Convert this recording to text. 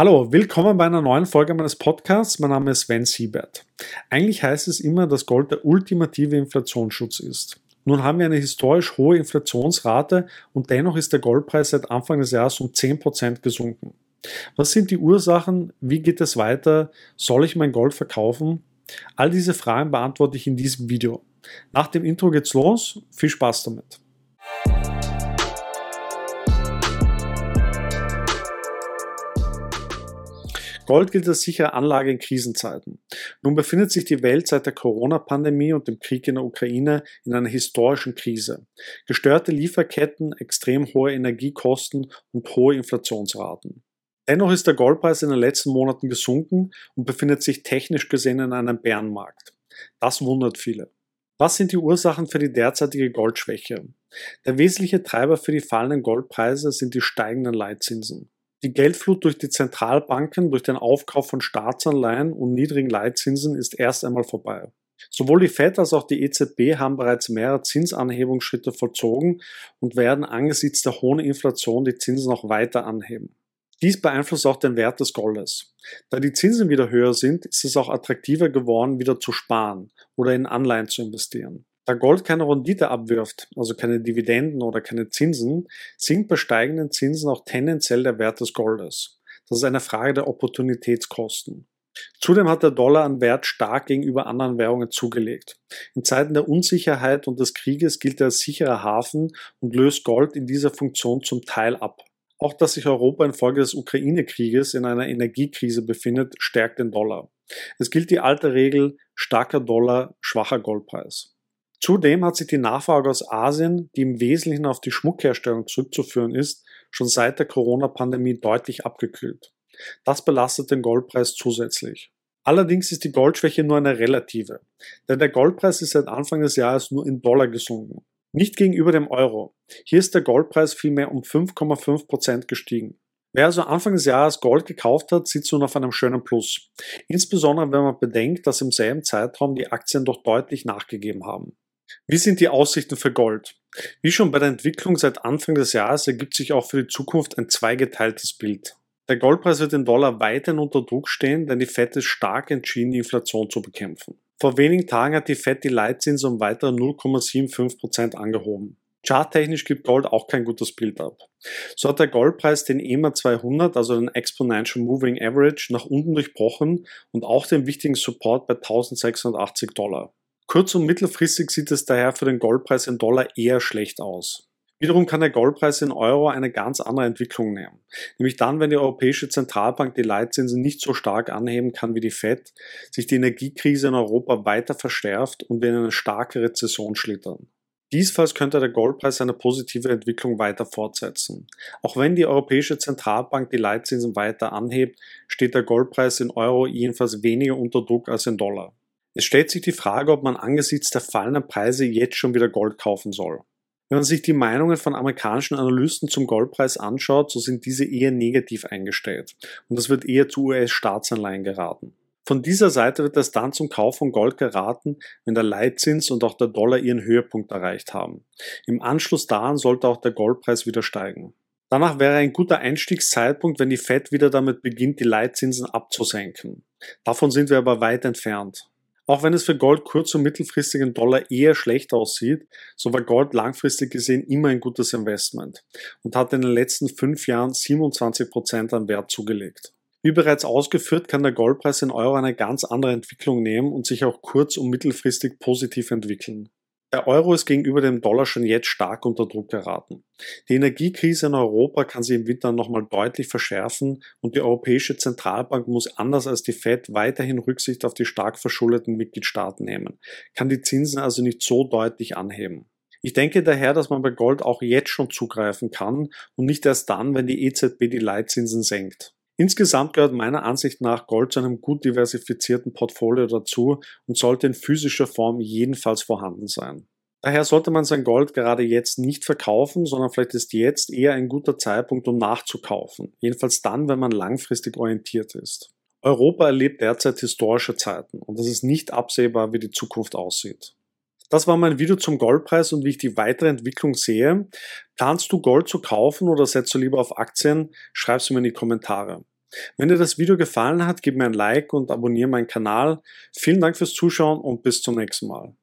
Hallo, willkommen bei einer neuen Folge meines Podcasts. Mein Name ist Sven Siebert. Eigentlich heißt es immer, dass Gold der ultimative Inflationsschutz ist. Nun haben wir eine historisch hohe Inflationsrate und dennoch ist der Goldpreis seit Anfang des Jahres um 10% gesunken. Was sind die Ursachen? Wie geht es weiter? Soll ich mein Gold verkaufen? All diese Fragen beantworte ich in diesem Video. Nach dem Intro geht's los. Viel Spaß damit. Gold gilt als sichere Anlage in Krisenzeiten. Nun befindet sich die Welt seit der Corona-Pandemie und dem Krieg in der Ukraine in einer historischen Krise. Gestörte Lieferketten, extrem hohe Energiekosten und hohe Inflationsraten. Dennoch ist der Goldpreis in den letzten Monaten gesunken und befindet sich technisch gesehen in einem Bärenmarkt. Das wundert viele. Was sind die Ursachen für die derzeitige Goldschwäche? Der wesentliche Treiber für die fallenden Goldpreise sind die steigenden Leitzinsen. Die Geldflut durch die Zentralbanken, durch den Aufkauf von Staatsanleihen und niedrigen Leitzinsen ist erst einmal vorbei. Sowohl die Fed als auch die EZB haben bereits mehrere Zinsanhebungsschritte vollzogen und werden angesichts der hohen Inflation die Zinsen noch weiter anheben. Dies beeinflusst auch den Wert des Goldes. Da die Zinsen wieder höher sind, ist es auch attraktiver geworden, wieder zu sparen oder in Anleihen zu investieren. Da Gold keine Rendite abwirft, also keine Dividenden oder keine Zinsen, sinkt bei steigenden Zinsen auch tendenziell der Wert des Goldes. Das ist eine Frage der Opportunitätskosten. Zudem hat der Dollar an Wert stark gegenüber anderen Währungen zugelegt. In Zeiten der Unsicherheit und des Krieges gilt er als sicherer Hafen und löst Gold in dieser Funktion zum Teil ab. Auch dass sich Europa infolge des Ukraine-Krieges in einer Energiekrise befindet, stärkt den Dollar. Es gilt die alte Regel starker Dollar, schwacher Goldpreis. Zudem hat sich die Nachfrage aus Asien, die im Wesentlichen auf die Schmuckherstellung zurückzuführen ist, schon seit der Corona-Pandemie deutlich abgekühlt. Das belastet den Goldpreis zusätzlich. Allerdings ist die Goldschwäche nur eine relative, denn der Goldpreis ist seit Anfang des Jahres nur in Dollar gesunken. Nicht gegenüber dem Euro. Hier ist der Goldpreis vielmehr um 5,5 Prozent gestiegen. Wer also Anfang des Jahres Gold gekauft hat, sitzt nun auf einem schönen Plus. Insbesondere wenn man bedenkt, dass im selben Zeitraum die Aktien doch deutlich nachgegeben haben. Wie sind die Aussichten für Gold? Wie schon bei der Entwicklung seit Anfang des Jahres ergibt sich auch für die Zukunft ein zweigeteiltes Bild. Der Goldpreis wird den Dollar weiterhin unter Druck stehen, denn die FED ist stark entschieden, die Inflation zu bekämpfen. Vor wenigen Tagen hat die FED die Leitzinsen um weitere 0,75% angehoben. Charttechnisch gibt Gold auch kein gutes Bild ab. So hat der Goldpreis den EMA 200, also den Exponential Moving Average, nach unten durchbrochen und auch den wichtigen Support bei 1680 Dollar. Kurz- und mittelfristig sieht es daher für den Goldpreis in Dollar eher schlecht aus. Wiederum kann der Goldpreis in Euro eine ganz andere Entwicklung nehmen. Nämlich dann, wenn die Europäische Zentralbank die Leitzinsen nicht so stark anheben kann wie die Fed, sich die Energiekrise in Europa weiter verschärft und wir in eine starke Rezession schlittern. Diesfalls könnte der Goldpreis eine positive Entwicklung weiter fortsetzen. Auch wenn die Europäische Zentralbank die Leitzinsen weiter anhebt, steht der Goldpreis in Euro jedenfalls weniger unter Druck als in Dollar. Es stellt sich die Frage, ob man angesichts der fallenden Preise jetzt schon wieder Gold kaufen soll. Wenn man sich die Meinungen von amerikanischen Analysten zum Goldpreis anschaut, so sind diese eher negativ eingestellt und es wird eher zu US-Staatsanleihen geraten. Von dieser Seite wird es dann zum Kauf von Gold geraten, wenn der Leitzins und auch der Dollar ihren Höhepunkt erreicht haben. Im Anschluss daran sollte auch der Goldpreis wieder steigen. Danach wäre ein guter Einstiegszeitpunkt, wenn die Fed wieder damit beginnt, die Leitzinsen abzusenken. Davon sind wir aber weit entfernt. Auch wenn es für Gold kurz- und mittelfristigen Dollar eher schlecht aussieht, so war Gold langfristig gesehen immer ein gutes Investment und hat in den letzten fünf Jahren 27 Prozent an Wert zugelegt. Wie bereits ausgeführt, kann der Goldpreis in Euro eine ganz andere Entwicklung nehmen und sich auch kurz- und mittelfristig positiv entwickeln. Der Euro ist gegenüber dem Dollar schon jetzt stark unter Druck geraten. Die Energiekrise in Europa kann sich im Winter nochmal deutlich verschärfen und die Europäische Zentralbank muss anders als die Fed weiterhin Rücksicht auf die stark verschuldeten Mitgliedstaaten nehmen, kann die Zinsen also nicht so deutlich anheben. Ich denke daher, dass man bei Gold auch jetzt schon zugreifen kann und nicht erst dann, wenn die EZB die Leitzinsen senkt. Insgesamt gehört meiner Ansicht nach Gold zu einem gut diversifizierten Portfolio dazu und sollte in physischer Form jedenfalls vorhanden sein. Daher sollte man sein Gold gerade jetzt nicht verkaufen, sondern vielleicht ist jetzt eher ein guter Zeitpunkt, um nachzukaufen. Jedenfalls dann, wenn man langfristig orientiert ist. Europa erlebt derzeit historische Zeiten und es ist nicht absehbar, wie die Zukunft aussieht. Das war mein Video zum Goldpreis und wie ich die weitere Entwicklung sehe. Planst du Gold zu kaufen oder setzt du lieber auf Aktien? Schreib es mir in die Kommentare. Wenn dir das Video gefallen hat, gib mir ein Like und abonniere meinen Kanal. Vielen Dank fürs Zuschauen und bis zum nächsten Mal.